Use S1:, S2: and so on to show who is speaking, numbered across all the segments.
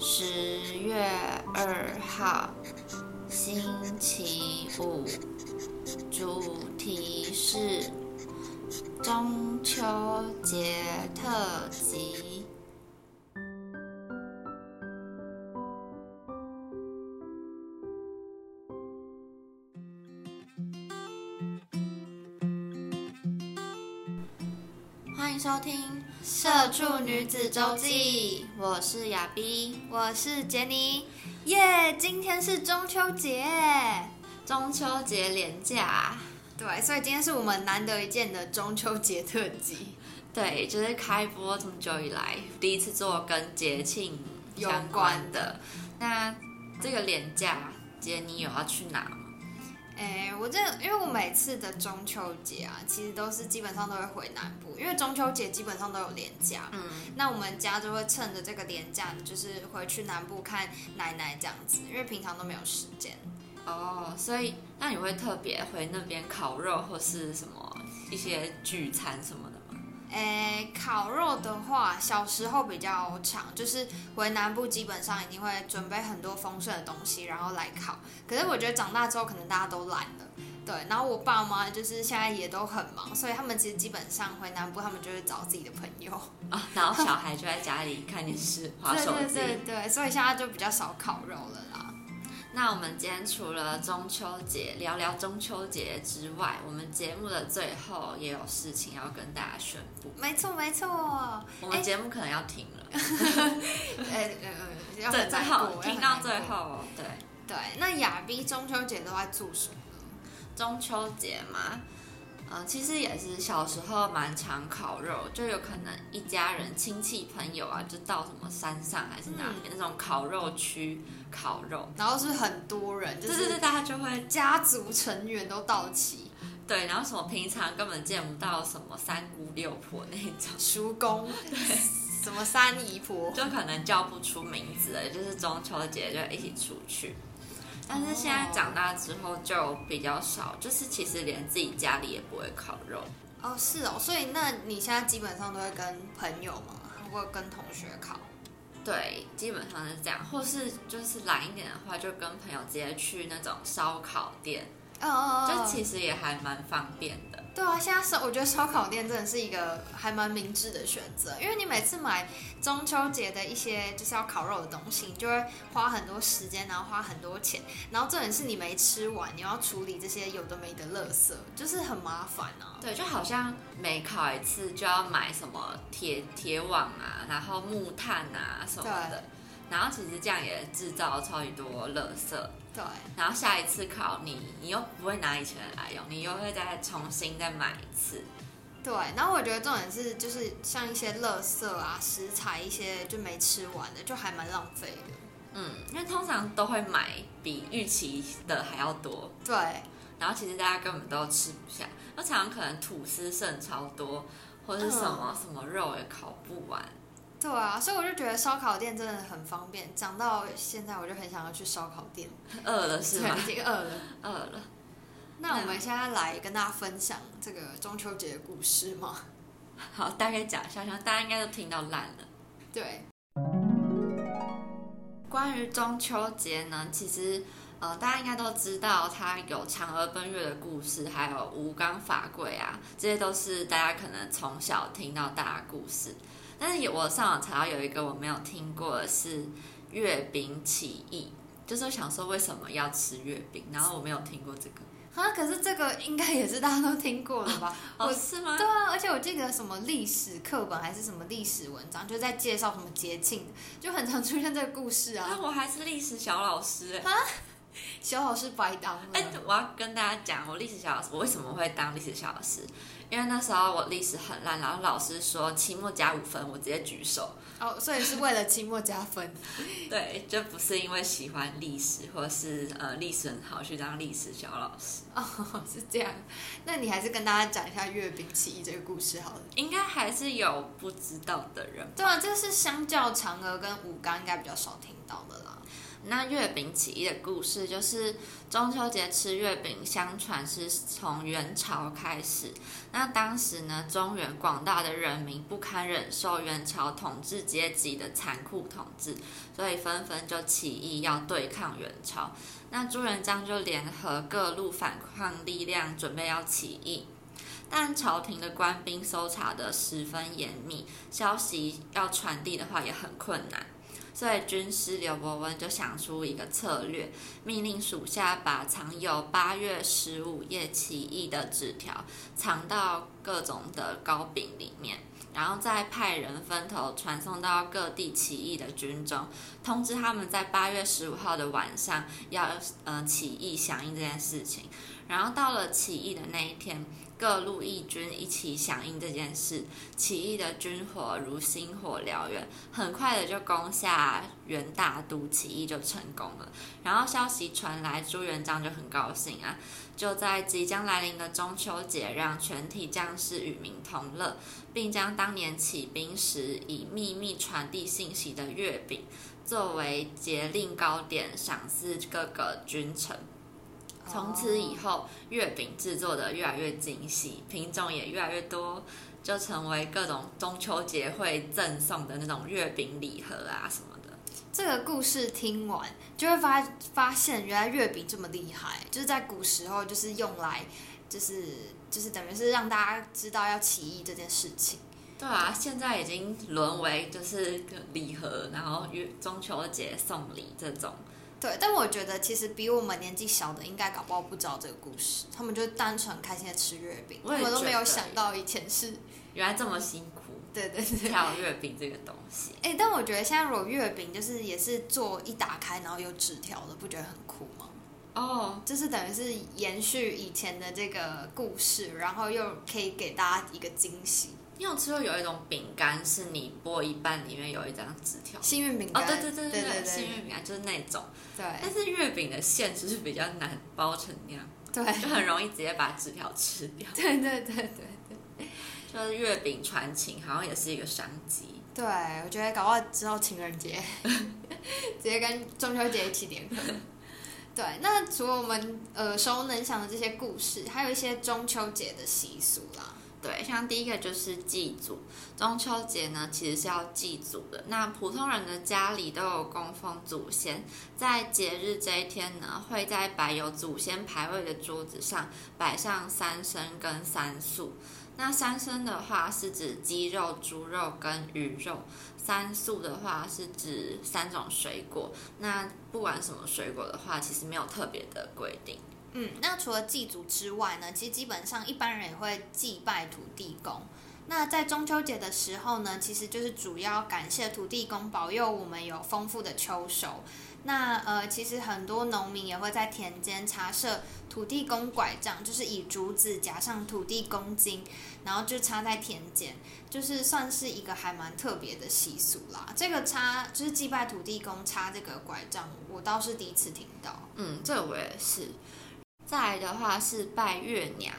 S1: 十月二号，星期五，主题是中秋节特辑。欢迎收听。社畜女子周记，我是亚碧，
S2: 我是杰尼，耶！今天是中秋节，
S1: 中秋节连假，
S2: 对，所以今天是我们难得一见的中秋节特辑，
S1: 对，就是开播这么久以来第一次做跟节庆相关的。那这个连假，杰尼有要去哪吗？
S2: 哎，我这因为我每次的中秋节啊，其实都是基本上都会回南部，因为中秋节基本上都有年假。嗯，那我们家就会趁着这个年假，就是回去南部看奶奶这样子，因为平常都没有时间。
S1: 哦，所以那你会特别回那边烤肉或是什么一些聚餐什么的吗？
S2: 诶，烤肉的话，小时候比较长，就是回南部基本上一定会准备很多丰盛的东西，然后来烤。可是我觉得长大之后，可能大家都懒了，对。然后我爸妈就是现在也都很忙，所以他们其实基本上回南部，他们就会找自己的朋友
S1: 啊，然后小孩就在家里看电视、划手机，
S2: 对对对，所以现在就比较少烤肉了啦。
S1: 那我们今天除了中秋节聊聊中秋节之外，我们节目的最后也有事情要跟大家宣布。
S2: 没错没错，
S1: 我们节目可能要停了。
S2: 哎呃，要最
S1: 后听到最后，对
S2: 对。那亚逼中秋节都在做什么？
S1: 中秋节嘛。呃，其实也是小时候蛮常烤肉，就有可能一家人亲戚朋友啊，就到什么山上还是哪里那种烤肉区烤肉，
S2: 然后是很多人，
S1: 对对对，大家就会
S2: 家族成员都到齐，
S1: 对，然后什么平常根本见不到什么三姑六婆那种。
S2: 叔公，对，什么三姨婆，
S1: 就可能叫不出名字了，就是中秋节就一起出去。但是现在长大之后就比较少，就是其实连自己家里也不会烤肉
S2: 哦，是哦，所以那你现在基本上都会跟朋友吗？或跟同学烤？
S1: 对，基本上是这样，或是就是懒一点的话，就跟朋友直接去那种烧烤店，哦哦哦，就其实也还蛮方便的。
S2: 对啊，现在烧我觉得烧烤店真的是一个还蛮明智的选择，因为你每次买中秋节的一些就是要烤肉的东西，你就会花很多时间，然后花很多钱，然后重点是你没吃完，你要处理这些有的没的垃圾，就是很麻烦啊。
S1: 对，就好像每烤一次就要买什么铁铁网啊，然后木炭啊什么的。然后其实这样也制造超级多垃圾，
S2: 对。
S1: 然后下一次烤你，你又不会拿以前的来用，你又会再重新再买一次。
S2: 对。然后我觉得重点是，就是像一些垃圾啊、食材一些就没吃完的，就还蛮浪费的。
S1: 嗯，因为通常都会买比预期的还要多。
S2: 对。
S1: 然后其实大家根本都吃不下，那常常可能吐司剩超多，或者是什么什么肉也烤不完。
S2: 对啊，所以我就觉得烧烤店真的很方便。讲到现在，我就很想要去烧烤店。
S1: 饿了是吗？
S2: 已经饿了，
S1: 饿了。
S2: 那我们现在来跟大家分享这个中秋节的故事吗？
S1: 好，大概讲一下，大家应该都听到烂了。
S2: 对。
S1: 关于中秋节呢，其实呃，大家应该都知道，它有嫦娥奔月的故事，还有吴刚伐桂啊，这些都是大家可能从小听到大的故事。但是有我上网查到有一个我没有听过的是月饼起义，就是我想说为什么要吃月饼，然后我没有听过这个。
S2: 啊，可是这个应该也是大家都听过的吧？
S1: 哦，
S2: 我
S1: 是吗
S2: 对？啊，而且我记得什么历史课本还是什么历史文章，就在介绍什么节庆，就很常出现这个故事
S1: 啊，
S2: 啊。
S1: 我还是历史小老师哎、
S2: 小老师白当了。
S1: 哎、我要跟大家讲，我历史小老师，我为什么会当历史小老师？因为那时候我历史很烂，然后老师说期末加五分，我直接举手。
S2: 哦，所以是为了期末加分。
S1: 对，就不是因为喜欢历史，或是呃历史很好去当历史小老师。
S2: 哦，是这样。那你还是跟大家讲一下月饼起义这个故事好了。
S1: 应该还是有不知道的人。
S2: 对啊，这是相较嫦娥跟吴刚应该比较少听到的啦。
S1: 那月饼起义的故事，就是中秋节吃月饼，相传是从元朝开始。那当时呢，中原广大的人民不堪忍受元朝统治阶级的残酷统治，所以纷纷就起义要对抗元朝。那朱元璋就联合各路反抗力量，准备要起义。但朝廷的官兵搜查的十分严密，消息要传递的话也很困难。所以军师刘伯温就想出一个策略，命令属下把藏有八月十五夜起义的纸条藏到各种的糕饼里面，然后再派人分头传送到各地起义的军中，通知他们在八月十五号的晚上要呃起义响应这件事情。然后到了起义的那一天，各路义军一起响应这件事，起义的军火如星火燎原，很快的就攻下元大都，起义就成功了。然后消息传来，朱元璋就很高兴啊，就在即将来临的中秋节，让全体将士与民同乐，并将当年起兵时以秘密传递信息的月饼作为节令糕点，赏赐各个君臣。从此以后，月饼制作的越来越精细，品种也越来越多，就成为各种中秋节会赠送的那种月饼礼盒啊什么的。
S2: 这个故事听完，就会发发现原来月饼这么厉害，就是在古时候就是用来，就是就是等于是让大家知道要起义这件事情。
S1: 对啊，现在已经沦为就是礼盒，然后月中秋节送礼这种。
S2: 对，但我觉得其实比我们年纪小的应该搞不好不知道这个故事，他们就单纯开心的吃月饼，
S1: 我也
S2: 他们都没有想到以前是，
S1: 原来这么辛苦，
S2: 对对对。
S1: 挑月饼这个东西。
S2: 哎、但我觉得现在如果月饼就是也是做一打开然后有纸条的，不觉得很酷吗？
S1: 哦，
S2: 就是等于是延续以前的这个故事，然后又可以给大家一个惊喜。
S1: 你有吃过有一种饼干，是你剥一半里面有一张纸条？
S2: 幸运饼
S1: 哦，
S2: 干，
S1: 对对对
S2: 对
S1: 对，
S2: 对
S1: 幸运饼干就是那种。
S2: 对但
S1: 是月饼的馅就是比较难包成那样，
S2: 对
S1: 就很容易直接把纸条吃掉。
S2: 对对对对对
S1: 就是月饼传情，好像也是一个商机。
S2: 对，我觉得搞到之后情人节直接跟中秋节一起联合。对，那除了我们耳熟能详的这些故事，还有一些中秋节的习俗啦。
S1: 对，像第一个就是祭祖，中秋节呢其实是要祭祖的。那普通人的家里都有供奉祖先，在节日这一天呢，会在摆有祖先牌位的桌子上摆上三牲跟三素。那三牲的话是指鸡肉、猪肉跟鱼肉，三素的话是指三种水果。那不管什么水果的话，其实没有特别的规定。
S2: 嗯，那除了祭祖之外呢，其实基本上一般人也会祭拜土地公。那在中秋节的时候呢，其实就是主要感谢土地公保佑我们有丰富的秋收。那呃，其实很多农民也会在田间插设土地公拐杖，就是以竹子夹上土地公经，然后就插在田间，就是算是一个还蛮特别的习俗啦。这个插就是祭拜土地公插这个拐杖，我倒是第一次听到。
S1: 嗯，这我也是。再来的话是拜月娘，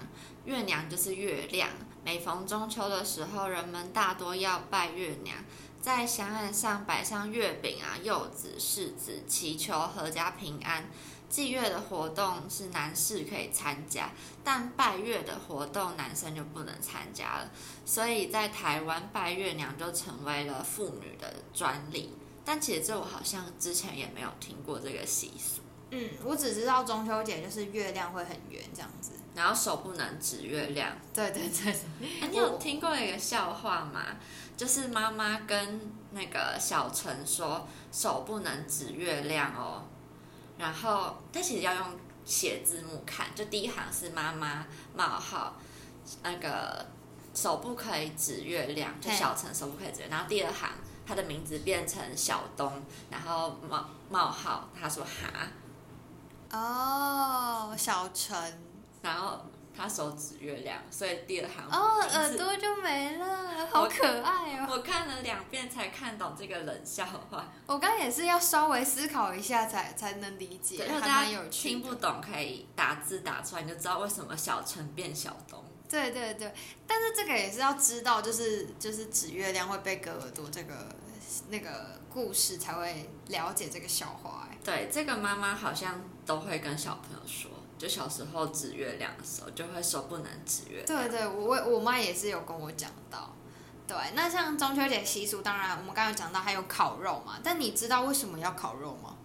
S1: 月娘就是月亮。每逢中秋的时候，人们大多要拜月娘，在香案上摆上月饼啊、柚子、柿子，祈求阖家平安。祭月的活动是男士可以参加，但拜月的活动男生就不能参加了。所以在台湾拜月娘就成为了妇女的专利。但其实这我好像之前也没有听过这个习俗。
S2: 嗯，我只知道中秋节就是月亮会很圆这样子。
S1: 然后手不能指月亮。
S2: 对对对
S1: 你有听过一个笑话吗？就是妈妈跟那个小陈说手不能指月亮哦，然后但其实要用写字幕看，就第一行是妈妈冒号那个手不可以指月亮，就小陈手不可以指月亮，然后第二行他的名字变成小东，然后冒冒号他说哈，
S2: 哦，小陈，
S1: 然后他手指月亮，所以第二行
S2: 哦，耳朵就没了，好可爱哦。
S1: 我看了两遍才看懂这个冷笑话，
S2: 我刚刚也是要稍微思考一下才才能理解，
S1: 大家
S2: 蛮有趣。
S1: 听不懂可以打字打出来，你就知道为什么小陈变小东。
S2: 对对对，但是这个也是要知道，就是就是指月亮会被割耳朵这个那个故事才会了解这个笑话。哎，
S1: 对，这个妈妈好像都会跟小朋友说，就小时候指月亮的时候，就会说不能指月亮。
S2: 对对，我我我妈也是有跟我讲到。对，那像中秋节习俗，当然我们刚刚有讲到还有烤肉嘛，但你知道为什么要烤肉吗？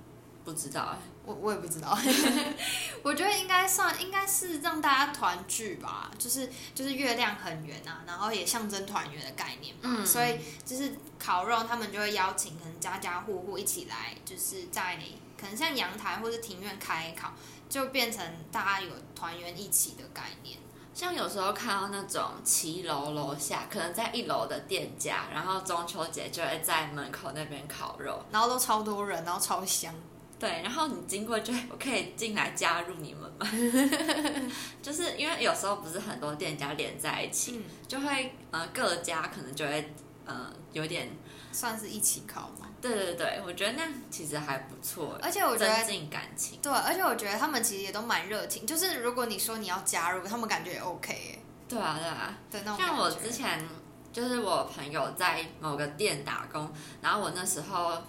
S1: 不知道哎，
S2: 我我也不知道，我觉得应该算应该是让大家团聚吧，就是就是月亮很圆啊，然后也象征团圆的概念嘛，
S1: 嗯
S2: 所以就是烤肉，他们就会邀请可能家家户户一起来，就是在可能像阳台或是庭院开烤，就变成大家有团圆一起的概念。
S1: 像有时候看到那种骑楼楼下，可能在一楼的店家，然后中秋节就会在门口那边烤肉，
S2: 然后都超多人，然后超香。
S1: 对，然后你经过就我可以进来加入你们吗？就是因为有时候不是很多店家连在一起，
S2: 嗯，
S1: 就会呃各家可能就会呃有点，
S2: 算是一起烤嘛。
S1: 对对对，我觉得那样其实还不错，
S2: 而且我觉得
S1: 增进感情。
S2: 对，而且我觉得他们其实也都蛮热情，就是如果你说你要加入，他们感觉也 OK 耶
S1: 对啊对啊，
S2: 对那种。
S1: 像我之前就是我朋友在某个店打工，然后我那时候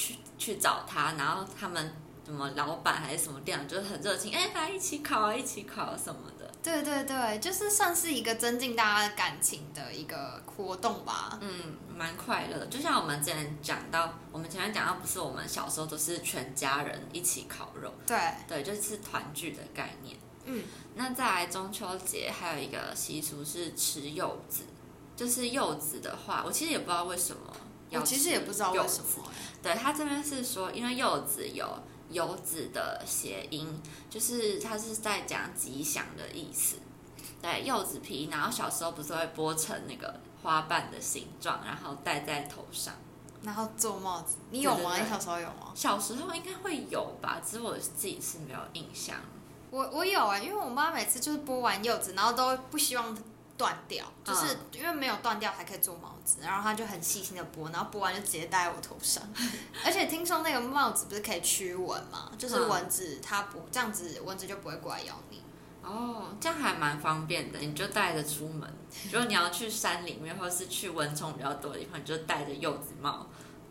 S1: 去去找他，然后他们什么老板还是什么店长就是很热情，哎、来一起烤啊，一起烤啊什么的。
S2: 对对对，就是算是一个增进大家感情的一个活动吧。
S1: 嗯，蛮快乐的。就像我们之前讲到，我们前面讲到，不是我们小时候都是全家人一起烤肉，
S2: 对，
S1: 对，就是团聚的概念。
S2: 嗯，
S1: 那再来中秋节还有一个习俗是吃柚子，就是柚子的话，我其实也不知道为什么要
S2: 我其实也不知道为什么耶。
S1: 对他这边是说，因为柚子有游子的谐音，就是他是在讲吉祥的意思。对，柚子皮，然后小时候不是会剥成那个花瓣的形状，然后戴在头上。
S2: 然后做帽子，你有吗？你小时候有吗？
S1: 小时候应该会有吧，只是我自己是没有印象。
S2: 我我有啊，因为我妈每次就是剥完柚子，然后都不希望它断掉，就是因为没有断掉才可以做帽子，然后他就很细心的剥，然后剥完就直接戴在我头上。而且听说那个帽子不是可以驱蚊嘛，就是
S1: 嗯
S2: 蚊子它不这样子，蚊子就不会过来咬你。
S1: 哦，这样还蛮方便的，你就带着出门。如果你要去山里面，或者是去蚊虫比较多的地方，你就戴着柚子帽。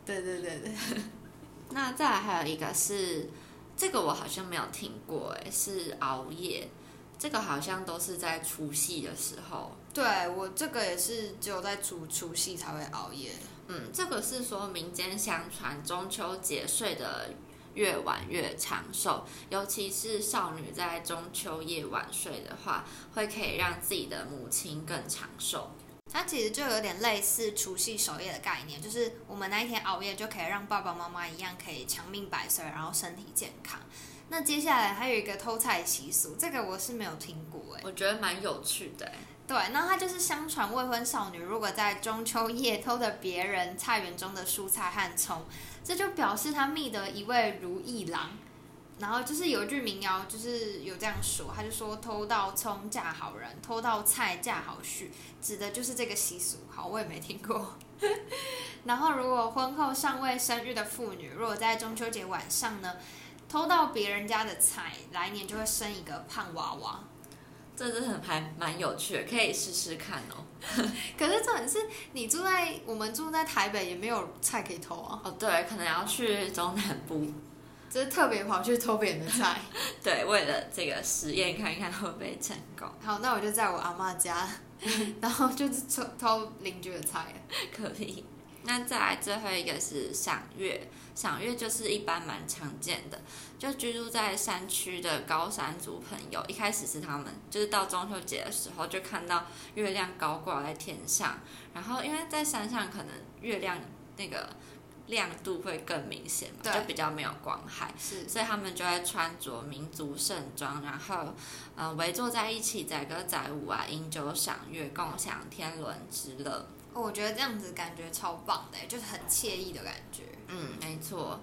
S2: 对对对对。
S1: 那再来还有一个是，这个我好像没有听过，哎，是熬夜。这个好像都是在除夕的时候。
S2: 对我这个也是只有在除除夕才会熬夜。
S1: 嗯，这个是说民间相传中秋节睡得越晚越长寿，尤其是少女在中秋夜晚睡的话，会可以让自己的母亲更长寿。
S2: 它其实就有点类似除夕守夜的概念，就是我们那一天熬夜就可以让爸爸妈妈一样可以长命百岁，然后身体健康。那接下来还有一个偷菜习俗，这个我是没有听过哎。
S1: 我觉得蛮有趣的，哎，
S2: 对，那它就是相传未婚少女如果在中秋夜偷了别人菜园中的蔬菜和葱，这就表示她觅得一位如意郎。然后就是有一句民谣，就是有这样说，他就说偷到葱嫁好人，偷到菜嫁好婿，指的就是这个习俗。好，我也没听过。然后如果婚后尚未生育的妇女，如果在中秋节晚上呢，偷到别人家的菜，来年就会生一个胖娃娃。
S1: 这真的还蛮有趣的，可以试试看哦。
S2: 可是重点是你住在我们住在台北，也没有菜可以偷啊，
S1: 哦，对，可能要去中南部，
S2: 就是特别跑去偷别人的菜。
S1: 对，为了这个实验看一看会不会成功，
S2: 好，那我就在我阿妈家，然后就是偷偷邻居的菜了。
S1: 可以。那再来最后一个是赏月，赏月就是一般蛮常见的，就居住在山区的高山族朋友，一开始是他们就是到中秋节的时候就看到月亮高挂在天上，然后因为在山上可能月亮那个亮度会更明显嘛，就比较没有光害。
S2: 是
S1: 所以他们就会穿着民族盛装，然后，呃，围坐在一起载歌载舞啊，饮酒赏月，共享天伦之乐。
S2: 哦我觉得这样子感觉超棒的，就是很惬意的感觉。
S1: 嗯，没错。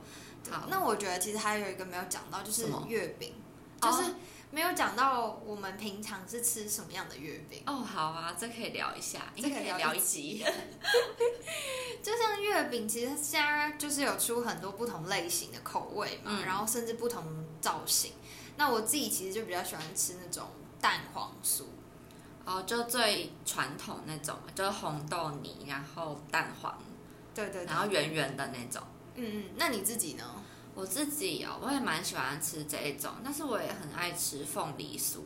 S1: 好，
S2: 那我觉得其实还有一个没有讲到，就是月饼，
S1: 哦
S2: 就是没有讲到我们平常是吃什么样的月饼。
S1: 哦，好啊，这可以聊一下，
S2: 这可以
S1: 应该
S2: 聊一
S1: 聊一集。
S2: 就像月饼，其实现在就是有出很多不同类型的口味嘛，
S1: 嗯
S2: 然后甚至不同造型。那我自己其实就比较喜欢吃那种蛋黄酥。
S1: 哦，就最传统那种，就是红豆泥，然后蛋黄，
S2: 对对对，
S1: 然后圆圆的那种。
S2: 嗯嗯，那你自己呢？
S1: 我自己哦，我也蛮喜欢吃这一种，但是我也很爱吃凤梨酥。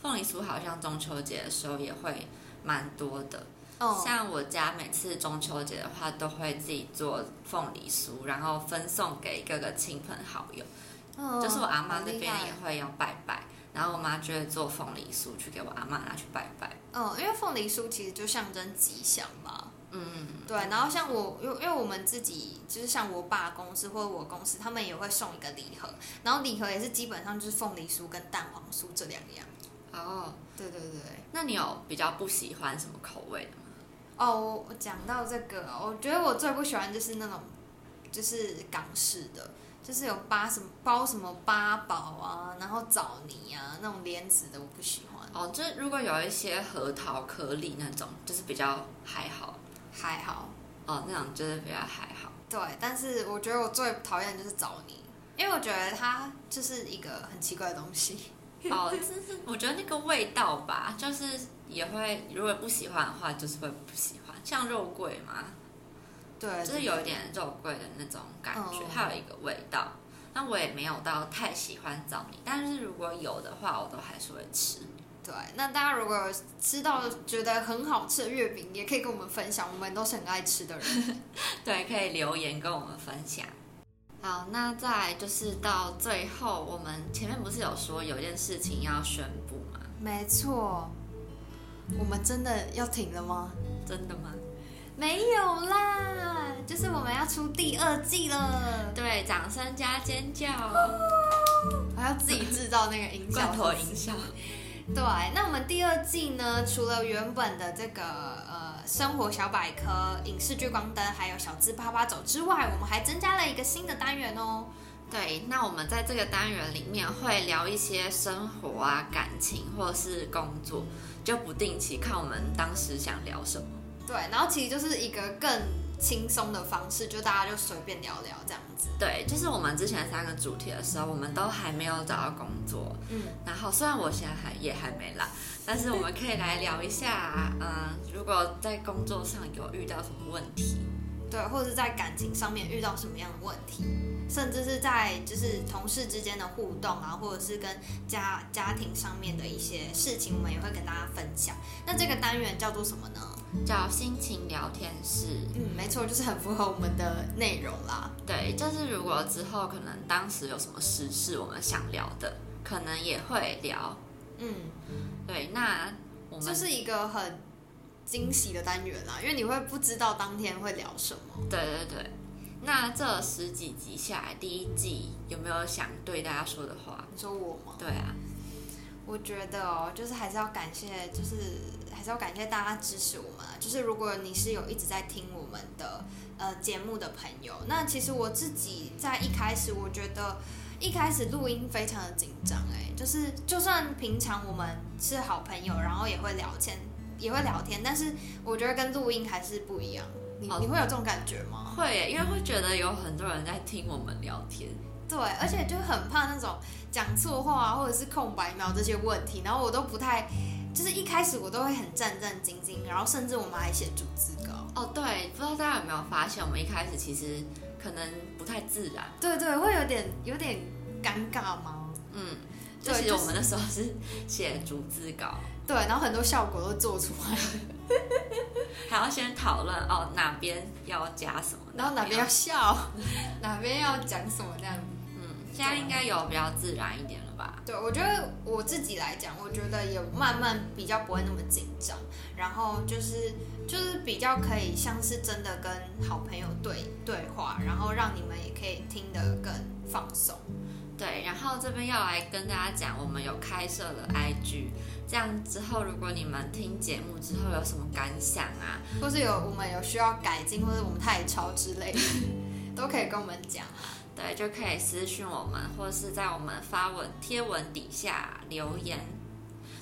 S1: 凤梨酥好像中秋节的时候也会蛮多的。
S2: 哦，
S1: 像我家每次中秋节的话，都会自己做凤梨酥，然后分送给各个亲朋好友。
S2: 哦
S1: 就是我阿妈那边也会要拜拜，然后我妈就会做凤梨酥去给我阿妈拿去拜拜。
S2: 嗯，因为凤梨酥其实就象征吉祥嘛。
S1: 嗯，
S2: 对，然后像我，因为因为我们自己就是像我爸公司或者我公司，他们也会送一个礼盒，然后礼盒也是基本上就是凤梨酥跟蛋黄酥这两样。
S1: 哦，
S2: 对对对。
S1: 那你有比较不喜欢什么口味的吗？
S2: 哦，我我讲到这个，我觉得我最不喜欢就是那种，就是港式的，就是有八什么包什么八宝啊，然后枣泥啊那种莲子的，我不喜欢。
S1: 哦，就如果有一些核桃颗粒那种，就是比较还好。
S2: 还好，
S1: 哦，那种就是比较还好。
S2: 对，但是我觉得我最讨厌的就是枣泥，因为我觉得它就是一个很奇怪的东西。
S1: 哦，就是我觉得那个味道吧，就是也会，如果不喜欢的话，就是会不喜欢。像肉桂嘛，
S2: 对，
S1: 就是有一点肉桂的那种感觉，
S2: 嗯
S1: 还有一个味道。那我也没有到太喜欢枣泥，但是如果有的话，我都还是会吃。
S2: 对，那大家如果吃到觉得很好吃的月饼，也可以跟我们分享，我们都是很爱吃的人。
S1: 对，可以留言跟我们分享。好，那再就是到最后，我们前面不是有说有一件事情要宣布吗？
S2: 没错，我们真的要停了吗？
S1: 真的吗？
S2: 没有啦，就是我们要出第二季了，
S1: 对，掌声加尖叫，
S2: 还要自己制造那个音效，
S1: 罐头音效。
S2: 对，那我们第二季呢，除了原本的这个呃生活小百科、影视聚光灯，还有小资啪啪走之外，我们还增加了一个新的单元哦。
S1: 对，那我们在这个单元里面会聊一些生活啊、感情或者是工作，就不定期看我们当时想聊什么。
S2: 对，然后其实就是一个更轻松的方式，就大家就随便聊聊这样子。
S1: 对，就是我们之前三个主题的时候，我们都还没有找到工作，
S2: 嗯，
S1: 然后虽然我现在还也还没啦，但是我们可以来聊一下，嗯，如果在工作上有遇到什么问题，
S2: 对，或者是在感情上面遇到什么样的问题，甚至是在就是同事之间的互动啊，或者是跟家家庭上面的一些事情，我们也会跟大家分享。那这个单元叫做什么呢？
S1: 叫心情聊天室。
S2: 嗯，没错，就是很符合我们的内容啦。
S1: 对，就是如果之后可能当时有什么时事我们想聊的，可能也会聊。
S2: 嗯，
S1: 对，那我们
S2: 这是一个很惊喜的单元啦，因为你会不知道当天会聊什么。
S1: 对对对。那这十几集下来，第一季有没有想对大家说的话？
S2: 你说我吗？
S1: 对啊，
S2: 我觉得哦，就是还是要感谢，就是还是要感谢大家支持我们啊。就是如果你是有一直在听我们的呃节目的朋友，那其实我自己在一开始，我觉得一开始录音非常的紧张，哎，就是就算平常我们是好朋友，然后也会聊天，也会聊天，但是我觉得跟录音还是不一样。你
S1: 哦
S2: 你会有这种感觉吗？
S1: 会耶，因为会觉得有很多人在听我们聊天。
S2: 对，而且就很怕那种讲错话啊，或者是空白秒这些问题，然后我都不太，就是一开始我都会很战战兢兢，然后甚至我们还写逐字稿。
S1: 哦，对，不知道大家有没有发现，我们一开始其实可能不太自然。
S2: 对对，会有点有点尴尬吗？
S1: 嗯，就其实我们那时候是写逐字稿，
S2: 对，然后很多效果都做出来了，
S1: 还要先讨论哦哪边要加什么，
S2: 然后哪边要笑，哪边要讲什么这样。
S1: 嗯，现在应该有比较自然一点了吧？
S2: 对，我觉得我自己来讲，我觉得也慢慢比较不会那么紧张，然后就是就是比较可以像是真的跟好朋友对对话，然后让你们也可以听得更放松。
S1: 对，然后这边要来跟大家讲，我们有开设了 IG，这样之后如果你们听节目之后有什么感想啊，
S2: 或是有我们有需要改进，或者我们太吵之类的，都可以跟我们讲啊。
S1: 对，就可以私讯我们，或是在我们发文贴文底下留言。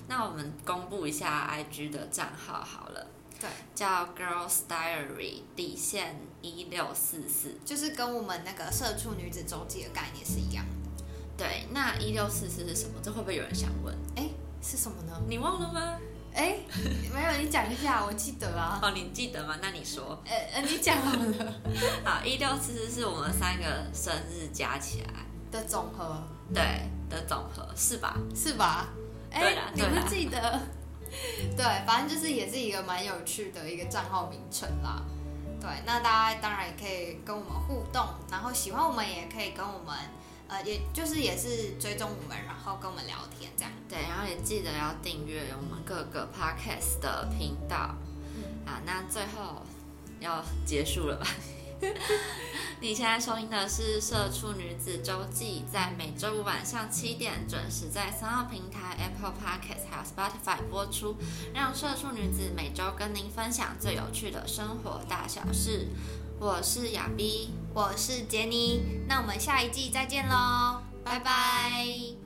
S1: 那我们公布一下 IG 的账号好了，
S2: 对，
S1: 叫 Girls Diary 底线一六四四。
S2: 就是跟我们那个社畜女子周记的概念是一样的。
S1: 对，那一六四四是什么？这会不会有人想问？
S2: 哎，是什么呢？
S1: 你忘了吗？
S2: 哎，没有，你讲一下，我记得啊。
S1: 哦，你记得吗？那你说。
S2: 呃呃，你讲好了。
S1: 好，一六四四是我们三个生日加起来
S2: 的总和，
S1: 对的总和是吧？
S2: 是吧？哎，你不记得？对，反正就是也是一个蛮有趣的一个账号名称啦。对，那大家当然也可以跟我们互动，然后喜欢我们也可以跟我们，呃，也就是也是追踪我们，然后跟我们聊天这样。
S1: 对，然后也记得要订阅我们各个 podcast 的频道。啊，那最后要结束了吧？你现在收听的是《社畜女子周记》，在每周五晚上七点准时在三号平台、Apple Podcast 还有 Spotify 播出，让社畜女子每周跟您分享最有趣的生活大小事。我是亚逼，
S2: 我是杰尼，那我们下一季再见喽，拜拜。